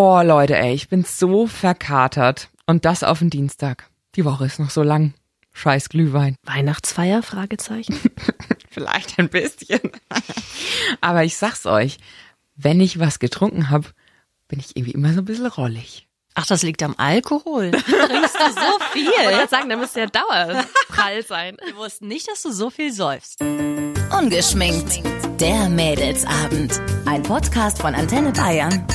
Boah, Leute, ey, ich bin so verkatert. Und das auf den Dienstag. Die Woche ist noch so lang. Scheiß Glühwein. Weihnachtsfeier? Fragezeichen. Vielleicht ein bisschen. Aber ich sag's euch, wenn ich was getrunken habe, bin ich irgendwie immer so ein bisschen rollig. Ach, das liegt am Alkohol. Trinkst du so viel? Ich wollte sagen, da müsste ja dauerprall sein. Wir wussten nicht, dass du so viel säufst. Ungeschminkt. Der Mädelsabend. Ein Podcast von Antenne Bayern.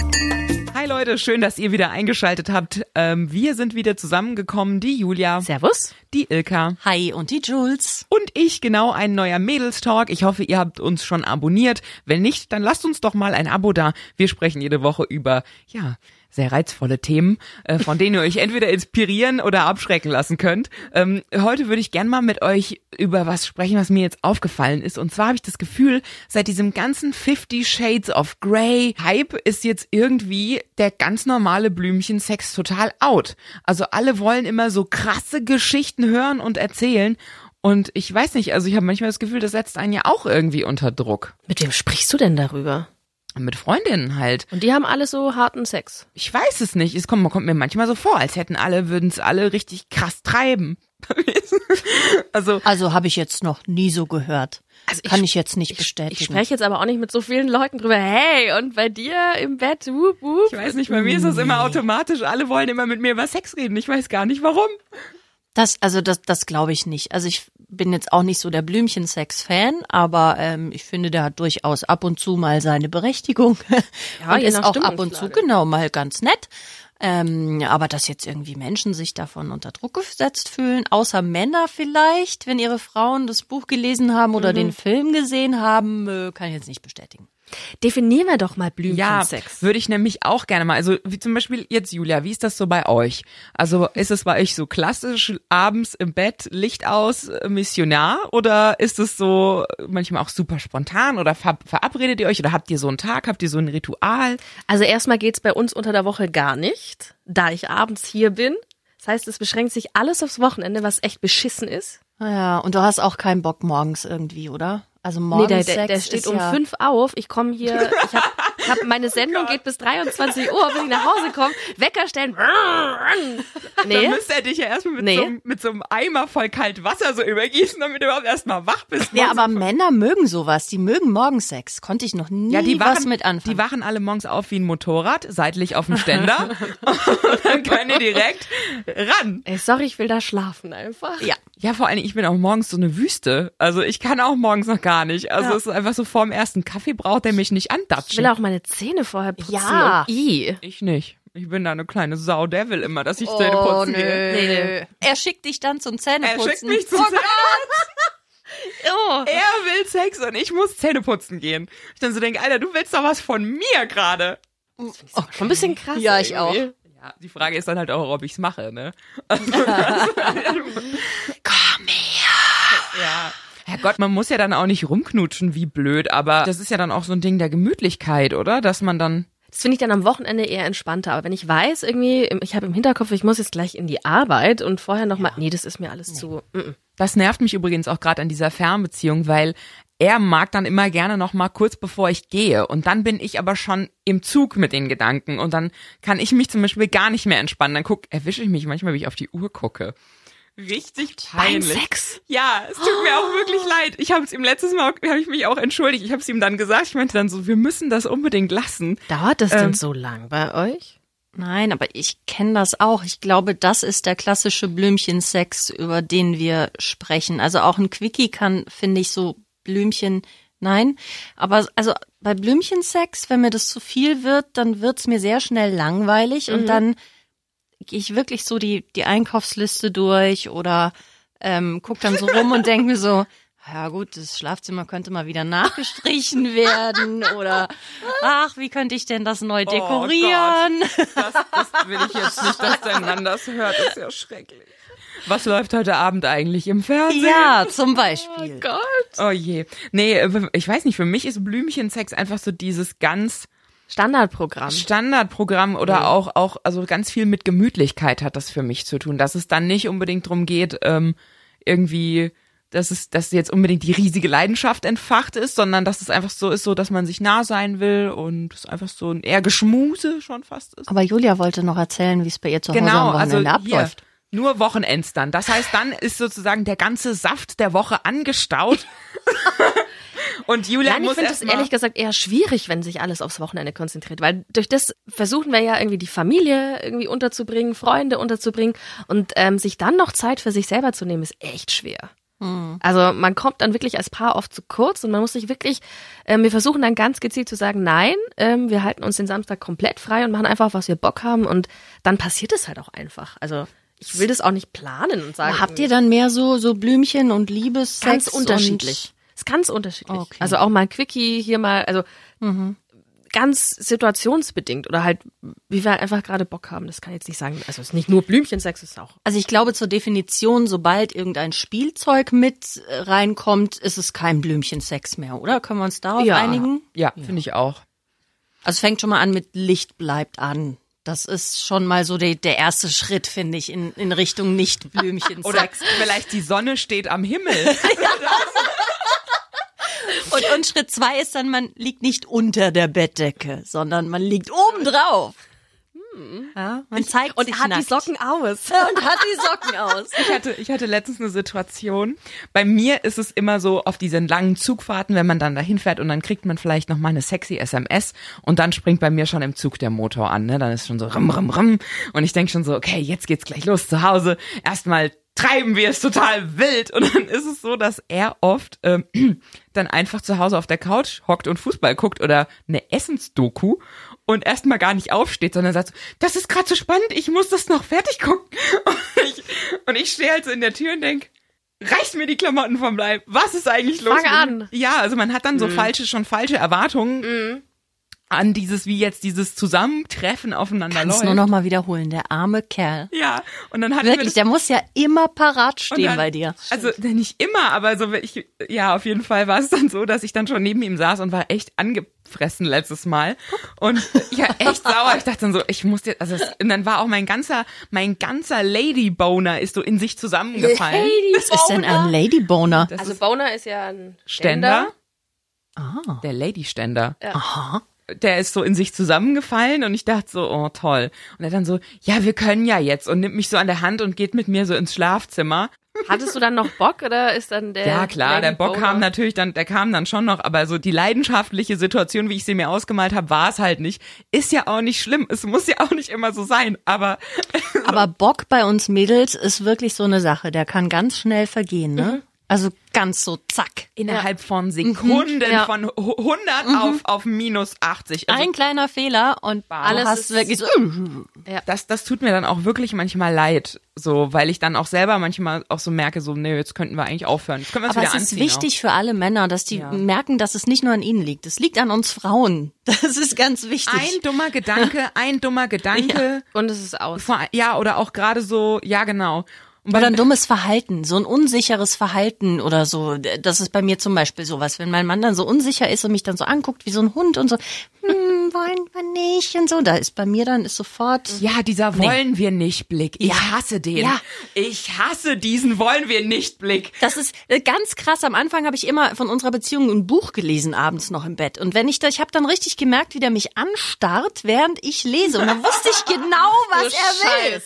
Hi Leute, schön, dass ihr wieder eingeschaltet habt. Ähm, wir sind wieder zusammengekommen, die Julia, Servus. die Ilka Hi und die Jules. und ich, genau, ein neuer Mädelstalk. Ich hoffe, ihr habt uns schon abonniert. Wenn nicht, dann lasst uns doch mal ein Abo da. Wir sprechen jede Woche über, ja, sehr reizvolle Themen, äh, von denen ihr euch entweder inspirieren oder abschrecken lassen könnt. Ähm, heute würde ich gern mal mit euch über was sprechen, was mir jetzt aufgefallen ist. Und zwar habe ich das Gefühl, seit diesem ganzen Fifty Shades of Grey Hype ist jetzt irgendwie der ganz normale Blümchensex total out. Also alle wollen immer so krasse Geschichten hören und erzählen. Und ich weiß nicht, also ich habe manchmal das Gefühl, das setzt einen ja auch irgendwie unter Druck. Mit wem sprichst du denn darüber? Mit Freundinnen halt. Und die haben alle so harten Sex. Ich weiß es nicht. Es kommt, kommt mir manchmal so vor, als hätten alle, würden es alle richtig krass treiben. also, Also habe ich jetzt noch nie so gehört. Also ich- Kann ich jetzt nicht bestätigen. Ich spreche jetzt aber auch nicht mit so vielen Leuten drüber. Hey, und bei dir im Bett, wup, wup. ich weiß nicht, bei mir ist das immer automatisch. Alle wollen immer mit mir über Sex reden. Ich weiß gar nicht warum. Das, also das, das glaube ich nicht. Also ich bin jetzt auch nicht so der Blümchensex-Fan, aber ähm, ich finde, der hat durchaus ab und zu mal seine Berechtigung. Ja, und ist auch ab und zu genau mal ganz nett. Ähm, aber dass jetzt irgendwie Menschen sich davon unter Druck gesetzt fühlen, außer Männer vielleicht, wenn ihre Frauen das Buch gelesen haben oder Mhm. den Film gesehen haben, äh, kann ich jetzt nicht bestätigen. Definieren wir doch mal Ja, Blümchensex. würde ich nämlich auch gerne mal. Also wie zum Beispiel jetzt Julia, wie ist das so bei euch? Also ist es bei euch so klassisch abends im Bett Licht aus Missionar oder ist es so manchmal auch super spontan oder ver verabredet ihr euch oder habt ihr so einen Tag, habt ihr so ein Ritual? Also erstmal geht's bei uns unter der Woche gar nicht, da ich abends hier bin. Das heißt, es beschränkt sich alles aufs Wochenende, was echt beschissen ist. Ja, und du hast auch keinen Bock morgens irgendwie, oder? Also Nee, morgens der, der, der Sex steht um ja, fünf auf. Ich komme hier, ich hab, ich hab, meine Sendung geht bis 23 Uhr, wenn ich nach Hause komme. Wecker stellen. Nee. Dann müsste er dich ja erstmal mit, Nee. so, einem- mit so einem Eimer voll kalt Wasser so übergießen, damit du überhaupt erstmal wach bist. Ja, aber Männer mögen sowas. Die mögen morgens Sex. Konnte ich noch nie ja, die was wachen, mit anfangen. die wachen alle morgens auf wie ein Motorrad, seitlich auf dem Ständer. und dann können die direkt ran. Ey, sorry, ich will da schlafen einfach. ja. Ja, vor allem, ich bin auch morgens so eine Wüste. Also ich kann auch morgens noch gar nicht. Also Ja. es ist einfach so vor dem ersten Kaffee braucht der mich nicht Ich will andatschen. auch meine Zähne vorher putzen. Ja. I. Ich nicht. Ich bin da eine kleine Sau. Der will immer, dass ich Oh, Zähne putzen nö. gehe. Er schickt dich dann zum Er Zähneputzen. schickt mich zum Zähne. Oh. Er will Sex und ich muss Zähne putzen gehen. Ich dann so denke, Alter, du willst doch was von mir gerade. Schon ein bisschen krass. Ja, ich auch. irgendwie. Ja, die Frage ist dann halt auch, ob ich's mache, ne? Ja. Herrgott, man muss ja dann auch nicht rumknutschen wie blöd, aber das ist ja dann auch so ein Ding der Gemütlichkeit, oder? Dass man dann Das finde ich dann am Wochenende eher entspannter. Aber wenn ich weiß, irgendwie, ich habe im Hinterkopf, ich muss jetzt gleich in die Arbeit und vorher noch mal, nee, das ist mir alles zu. Mm -mm. Das nervt mich übrigens auch gerade an dieser Fernbeziehung, weil er mag dann immer gerne noch mal kurz bevor ich gehe und dann bin ich aber schon im Zug mit den Gedanken und dann kann ich mich zum Beispiel gar nicht mehr entspannen. Dann guck, erwische ich mich manchmal, wie ich auf die Uhr gucke. Richtig peinlich. Sex. Ja, es tut mir auch wirklich leid. Ich habe es ihm letztes Mal habe ich mich auch entschuldigt. Ich habe es ihm dann gesagt. Ich meinte dann so, wir müssen das unbedingt lassen. Dauert das Ähm. denn so lang bei euch? Nein, aber ich kenne das auch. Ich glaube, das ist der klassische Blümchensex, über den wir sprechen. Also auch ein Quickie kann, finde ich, so Blümchen, nein. Aber also bei Blümchensex, wenn mir das zu viel wird, dann wird's mir sehr schnell langweilig und dann gehe ich wirklich so die, die Einkaufsliste durch oder ähm, guck dann so rum und denk mir so, ja gut, das Schlafzimmer könnte mal wieder nachgestrichen werden oder ach, wie könnte ich denn das neu dekorieren? Das, das will ich jetzt nicht, dass dein Mann das hört. Das ist ja schrecklich. Was läuft heute Abend eigentlich im Fernsehen? Ja, zum Beispiel. Gott. Oh je. Nee, ich weiß nicht, für mich ist Blümchensex einfach so dieses ganz Standardprogramm. Standardprogramm oder auch, auch, also ganz viel mit Gemütlichkeit hat das für mich zu tun, dass es dann nicht unbedingt drum geht, ähm, irgendwie dass es, dass jetzt unbedingt die riesige Leidenschaft entfacht ist, sondern dass es einfach so ist, so, dass man sich nah sein will und es einfach so ein eher Geschmuse schon fast ist. Aber Julia wollte noch erzählen, wie es bei ihr zu Hause Genau, am also Wochenende hier, abläuft. nur Wochenends dann. Das heißt, dann ist sozusagen der ganze Saft der Woche angestaut. und Julia Nein, ich finde mal, ehrlich gesagt eher schwierig, wenn sich alles aufs Wochenende konzentriert, weil durch das versuchen wir ja irgendwie die Familie irgendwie unterzubringen, Freunde unterzubringen und ähm, sich dann noch Zeit für sich selber zu nehmen, ist echt schwer. Also man kommt dann wirklich als Paar oft zu kurz und man muss sich wirklich, ähm, wir versuchen dann ganz gezielt zu sagen, nein, ähm, wir halten uns den Samstag komplett frei und machen einfach, was wir Bock haben und dann passiert es halt auch einfach. Also ich will das auch nicht planen und sagen. Habt ihr dann mehr so, so Blümchen und Liebes? ganz unterschiedlich. Ist ganz unterschiedlich. Okay. Also auch mal ein Quickie hier mal, also ganz situationsbedingt oder halt, wie wir einfach gerade Bock haben. Das kann ich jetzt nicht sagen. Also es ist nicht nur Blümchensex, es ist auch. Also ich glaube zur Definition, sobald irgendein Spielzeug mit äh, reinkommt, ist es kein Blümchensex mehr, oder? Können wir uns darauf Ja. einigen? ja, finde ich auch. Also es fängt schon mal an mit Licht bleibt an. Das ist schon mal so der, der erste Schritt, finde ich, in, in Richtung nicht Blümchensex. Oder vielleicht die Sonne steht am Himmel. Und, und Schritt zwei ist dann, man liegt nicht unter der Bettdecke, sondern man liegt oben drauf. Ja, man zeigt Und hat die nackt. Socken aus. und hat die Socken aus. Ich hatte, ich hatte letztens eine Situation. Bei mir ist es immer so auf diesen langen Zugfahrten, wenn man dann dahin fährt und dann kriegt man vielleicht noch mal eine sexy SMS und dann springt bei mir schon im Zug der Motor an. Ne? Dann ist schon so rum, rum, rum. Und ich denke schon so, okay, jetzt geht's gleich los zu Hause. Erstmal treiben wir es total wild. Und dann ist es so, dass er oft ähm, dann einfach zu Hause auf der Couch hockt und Fußball guckt oder eine Essensdoku und erstmal gar nicht aufsteht, sondern sagt so, das ist gerade so spannend, ich muss das noch fertig gucken. Und ich, und ich stehe halt so in der Tür und denk, reißt mir die Klamotten vom Leib. Was ist eigentlich los? Fang an. Ja, also man hat dann so falsche, schon falsche Erwartungen an dieses, wie jetzt dieses Zusammentreffen aufeinander Kannst läuft. nur noch mal wiederholen, der arme Kerl. ja, und dann wir Wirklich, der muss ja immer parat stehen dann- bei dir. Also nicht immer, aber so ich ja auf jeden Fall war es dann so, dass ich dann schon neben ihm saß und war echt angefressen letztes Mal und ja echt sauer. Ich dachte dann so, ich muss jetzt also und dann war auch mein ganzer mein ganzer Lady Boner ist so in sich zusammengefallen. Was ist denn ein Ladyboner? Also Boner ist ja ein Ständer, Ständer. Ah. der Lady Ständer. Aha. Der ist so in sich zusammengefallen und ich dachte so, oh toll. Und er dann so, ja, wir können ja jetzt und nimmt mich so an der Hand und geht mit mir so ins Schlafzimmer. Hattest du dann noch Bock oder ist dann der Ja, klar, der Bock Boner- kam natürlich dann, der kam dann schon noch, aber so die leidenschaftliche Situation, wie ich sie mir ausgemalt habe, war es halt nicht. Ist ja auch nicht schlimm, es muss ja auch nicht immer so sein, aber Aber Bock bei uns Mädels ist wirklich so eine Sache, der kann ganz schnell vergehen, ne? Also ganz so zack. innerhalb von Sekunden Ja. von hu- 100 auf, auf minus 80. Also Ein kleiner Fehler und Alles du hast ist- wirklich so. das, das tut mir dann auch wirklich manchmal leid, so, weil ich dann auch selber manchmal auch so merke, so, nee, jetzt könnten wir eigentlich aufhören. Jetzt können wir Aber wieder es ist anziehen. wichtig für alle Männer, dass die Ja. merken, dass es nicht nur an ihnen liegt. Es liegt an uns Frauen. Das ist ganz Auch. wichtig. Ein dummer Gedanke, ein dummer Gedanke. Und es ist aus. Ja, oder auch gerade so, ja, genau. Oder ein dummes Verhalten, so ein unsicheres Verhalten oder so. Das ist bei mir zum Beispiel sowas, wenn mein Mann dann so unsicher ist und mich dann so anguckt wie so ein Hund und so, hm, wollen wir nicht und so. Da ist bei mir dann ist sofort. Ja, dieser wollen wir nicht Blick. Ich Ja. hasse den. Ja. Ich hasse diesen wollen wir nicht Blick. Das ist äh, ganz krass. Am Anfang habe ich immer von unserer Beziehung ein Buch gelesen abends noch im Bett. Und wenn ich da, ich habe dann richtig gemerkt, wie der mich anstarrt, während ich lese. Und dann wusste ich genau, was er will.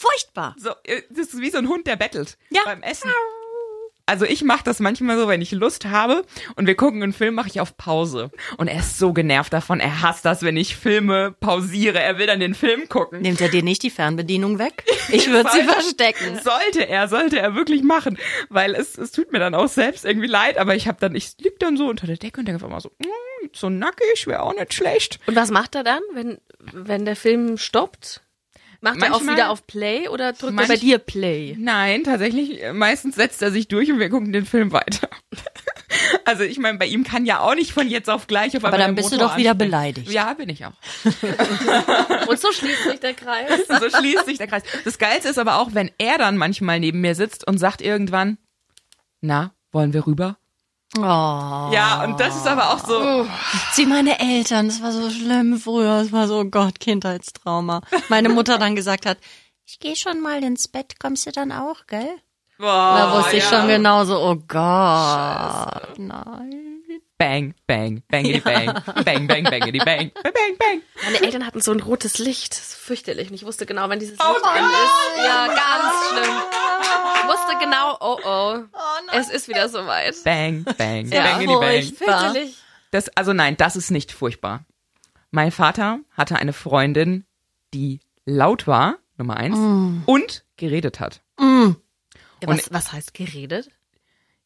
Furchtbar. So, äh, das ist wie so ein Hund, der bettelt Ja. beim Essen. Also ich mache das manchmal so, wenn ich Lust habe und wir gucken einen Film, mache ich auf Pause. Und er ist so genervt davon. Er hasst das, wenn ich Filme pausiere. Er will dann den Film gucken. Nimmt er dir nicht die Fernbedienung weg? Ich würde sie verstecken. Sollte er, sollte er wirklich machen, weil es, es tut mir dann auch selbst irgendwie leid, aber ich habe dann, ich lieg dann so unter der Decke und denke einfach mal so, mm, so nackig wäre auch nicht schlecht. Und was macht er dann, wenn, wenn der Film stoppt? Macht er auch Manchmal- wieder auf Play oder drückt Manch- er bei dir Play? Nein, tatsächlich, äh, meistens setzt er sich durch und wir gucken den Film weiter. Also ich meine, bei ihm kann ja auch nicht von jetzt auf gleich auf Aber einmal dann der bist du Motor doch wieder anspringen. beleidigt. Ja, bin ich auch. Und so schließt sich der Kreis. So schließt sich der Kreis. Das Geilste ist aber auch, wenn er dann manchmal neben mir sitzt und sagt irgendwann, na, wollen wir rüber? Oh. Ja, und das ist aber auch so, Sie, meine Eltern, das war so schlimm früher, das war so, oh Gott, Kindheitstrauma. Meine Mutter dann gesagt hat, ich gehe schon mal ins Bett, kommst du dann auch, gell? Da wusste ich schon genau so, oh Gott, nein. Bang, bang, bangity bang, bang, bang, bangity bang, bang, bang, bang. Meine Eltern hatten so ein rotes Licht. Das ist fürchterlich. Und ich wusste genau, wenn dieses Oh Licht an ist. Ja, ganz schlimm. Ich wusste genau, oh oh. es ist wieder soweit. Bang, bang, Ja, bangity bang. furchtbar. Fürchterlich. Das, also nein, das ist nicht furchtbar. Mein Vater hatte eine Freundin, die laut war, Nummer eins, und geredet hat. Ja, was, was heißt geredet?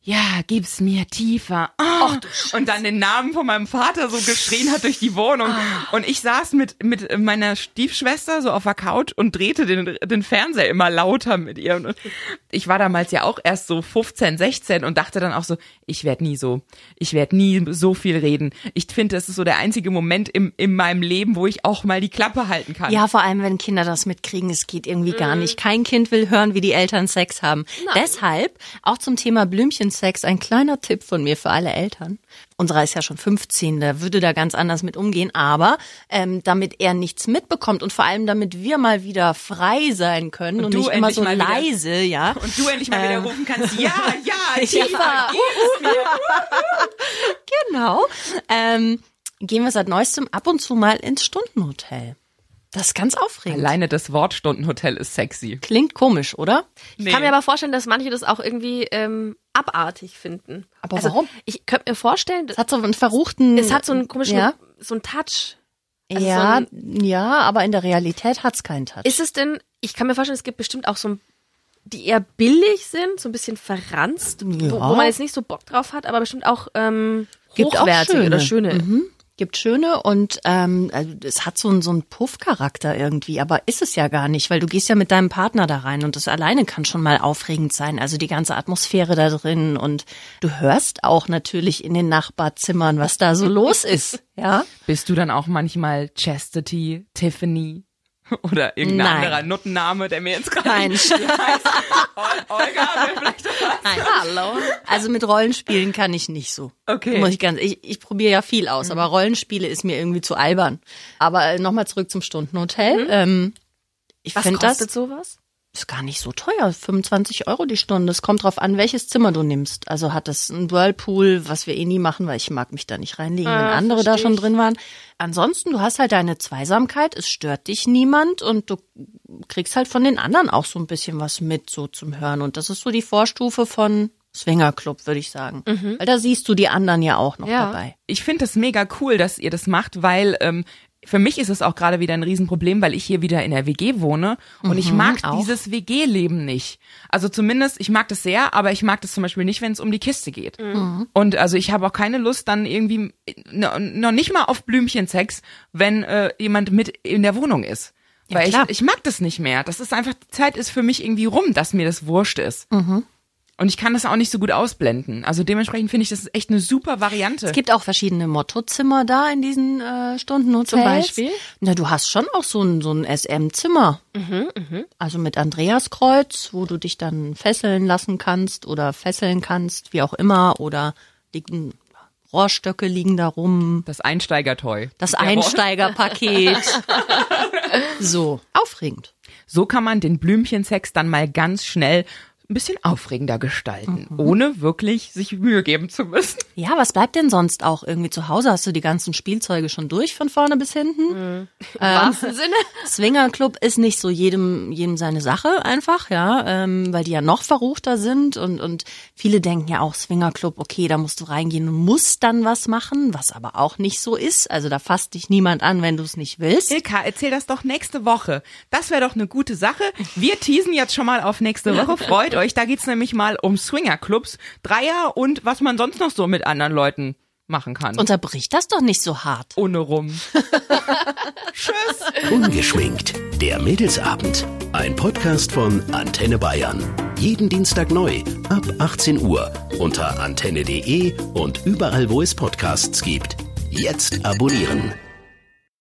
Ja, gib's mir tiefer. Oh, und dann den Namen von meinem Vater so geschrien hat durch die Wohnung. Und ich saß mit, mit meiner Stiefschwester so auf der Couch und drehte den, den Fernseher immer lauter mit ihr. Und ich war damals ja auch erst so 15, 16 und dachte dann auch so, ich werde nie so, ich werde nie so viel reden. Ich finde, das ist so der einzige Moment im, in meinem Leben, wo ich auch mal die Klappe halten kann. Ja, vor allem, wenn Kinder das mitkriegen, es geht irgendwie gar nicht. Kein Kind will hören, wie die Eltern Sex haben. Deshalb, auch zum Thema Blümchensex, ein kleiner Tipp von mir für alle Eltern. Unserer ist ja schon 15, der würde da ganz anders mit umgehen, aber ähm, damit er nichts mitbekommt und vor allem damit wir mal wieder frei sein können und, du nicht immer so mal wieder- leise, ja. Und du endlich mal wieder rufen kannst, ja, ja, Ja. tiefer, gib's mir. Genau. Ähm, gehen wir seit neuestem ab und zu mal ins Stundenhotel. Das ist ganz aufregend. Alleine das Wort Stundenhotel ist sexy. Klingt komisch, oder? Ich kann mir aber vorstellen, dass manche das auch irgendwie ähm, abartig finden. Aber also, warum? Ich könnte mir vorstellen, Es hat so einen verruchten. es hat so einen komischen, Ja, so einen Touch. Also ja, so ja, aber in der Realität hat's keinen Touch. Ist es denn, ich kann mir vorstellen, es gibt bestimmt auch so ein, die eher billig sind, so ein bisschen verranzt, wo, Ja. wo man jetzt nicht so Bock drauf hat, aber bestimmt auch ähm, hochwertige schöne. oder schöne. Mhm. Gibt schöne und ähm, also es hat so einen so einen Puff-Charakter irgendwie, aber ist es ja gar nicht, weil du gehst ja mit deinem Partner da rein und das alleine kann schon mal aufregend sein. Also die ganze Atmosphäre da drin und du hörst auch natürlich in den Nachbarzimmern, was da so los ist. Ja. Bist du dann auch manchmal Chastity, Tiffany oder irgendein Nein. anderer Nuttenname, der mir jetzt gerade Nein. heißt? Ol- Olga, vielleicht Nein. Hallo. Also mit Rollenspielen kann ich nicht so. Okay. Muss ich ganz, ich, ich probiere ja viel aus, aber Rollenspiele ist mir irgendwie zu albern. Aber äh, nochmal zurück zum Stundenhotel. Ähm, ich Was finde das kostet sowas? Ist gar nicht so teuer. 25 Euro die Stunde. Es kommt drauf an, welches Zimmer du nimmst. Also hat es ein Whirlpool, was wir eh nie machen, weil ich mag mich da nicht reinlegen, wenn Ah, andere da schon ich. drin waren. Ansonsten, du hast halt deine Zweisamkeit, es stört dich niemand und du kriegst halt von den anderen auch so ein bisschen was mit, so zum Hören. Und das ist so die Vorstufe von Swingerclub, würde ich sagen. Weil da siehst du die anderen ja auch noch Ja. dabei. Ich finde das mega cool, dass ihr das macht, weil ähm, für mich ist es auch gerade wieder ein Riesenproblem, weil ich hier wieder in der WG wohne und ich mag auch. dieses WG-Leben nicht. Also zumindest, ich mag das sehr, aber ich mag das zum Beispiel nicht, wenn es um die Kiste geht. Und also ich habe auch keine Lust dann irgendwie, no- noch nicht mal auf Blümchensex, wenn äh, jemand mit in der Wohnung ist. Ja, Weil klar. ich, ich mag das nicht mehr. Das ist einfach, die Zeit ist für mich irgendwie rum, dass mir das wurscht ist. Und ich kann das auch nicht so gut ausblenden. Also dementsprechend finde ich, das ist echt eine super Variante. Es gibt auch verschiedene Mottozimmer da in diesen äh, Stundenhotels. Zum Beispiel? Na, du hast schon auch so ein, so ein SM-Zimmer. Also mit Andreaskreuz, wo du dich dann fesseln lassen kannst oder fesseln kannst, wie auch immer. Oder liegen, Rohrstöcke liegen da rum. Das Einsteigertoy. Das Einsteigerpaket. so, aufregend. So kann man den Blümchensex dann mal ganz schnell ein bisschen aufregender gestalten, ohne wirklich sich Mühe geben zu müssen. Ja, was bleibt denn sonst auch irgendwie zu Hause? Hast du die ganzen Spielzeuge schon durch von vorne bis hinten? Im wahrsten Sinne. Swingerclub ist nicht so jedem, jedem seine Sache einfach, ja, ähm, weil die ja noch verruchter sind und, und viele denken ja auch Swingerclub, okay, da musst du reingehen und musst dann was machen, was aber auch nicht so ist. Also da fasst dich niemand an, wenn du es nicht willst. Ilka, erzähl das doch nächste Woche. Das wäre doch eine gute Sache. Wir teasen jetzt schon mal auf nächste Woche. Freut euch. Da geht's nämlich mal um Swingerclubs, Dreier und was man sonst noch so mit anderen Leuten machen kann. Unterbrich das doch nicht so hart. ohne rum. Tschüss. Ungeschminkt. Der Mädelsabend. Ein Podcast von Antenne Bayern. Jeden Dienstag neu ab 18 Uhr unter antenne.de und überall, wo es Podcasts gibt. Jetzt abonnieren.